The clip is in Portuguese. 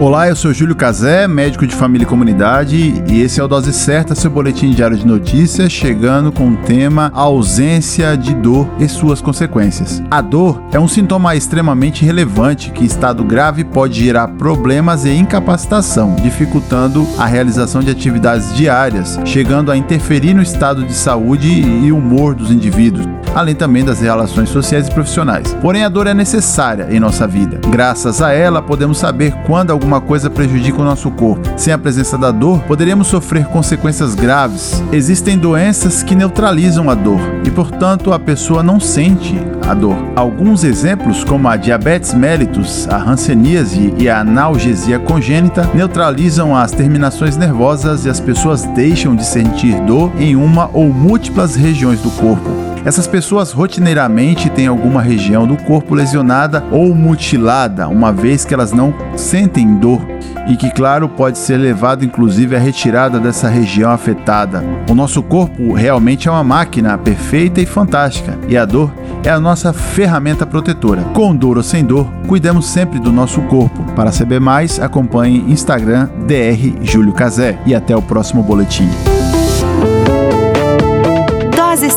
Olá, eu sou Júlio Cazé, médico de família e comunidade, e esse é o Dose Certa, seu boletim diário de notícias, chegando com o tema ausência de dor e suas consequências. A dor é um sintoma extremamente relevante que, em estado grave, pode gerar problemas e incapacitação, dificultando a realização de atividades diárias, chegando a interferir no estado de saúde e humor dos indivíduos, além também das relações sociais e profissionais. Porém, a dor é necessária em nossa vida. Graças a ela, podemos saber quando alguma coisa prejudica o nosso corpo. Sem a presença da dor, poderíamos sofrer consequências graves. Existem doenças que neutralizam a dor e, portanto, a pessoa não sente a dor. Alguns exemplos, como a diabetes mellitus, a hanseníase e a analgesia congênita, neutralizam as terminações nervosas e as pessoas deixam de sentir dor em uma ou múltiplas regiões do corpo. Essas pessoas rotineiramente têm alguma região do corpo lesionada ou mutilada, uma vez que elas não sentem dor e que, claro, pode ser levado inclusive à retirada dessa região afetada. O nosso corpo realmente é uma máquina perfeita e fantástica, e a dor é a nossa ferramenta protetora. Com dor ou sem dor, cuidemos sempre do nosso corpo. Para saber mais, acompanhe Instagram DR Júlio e até o próximo boletim.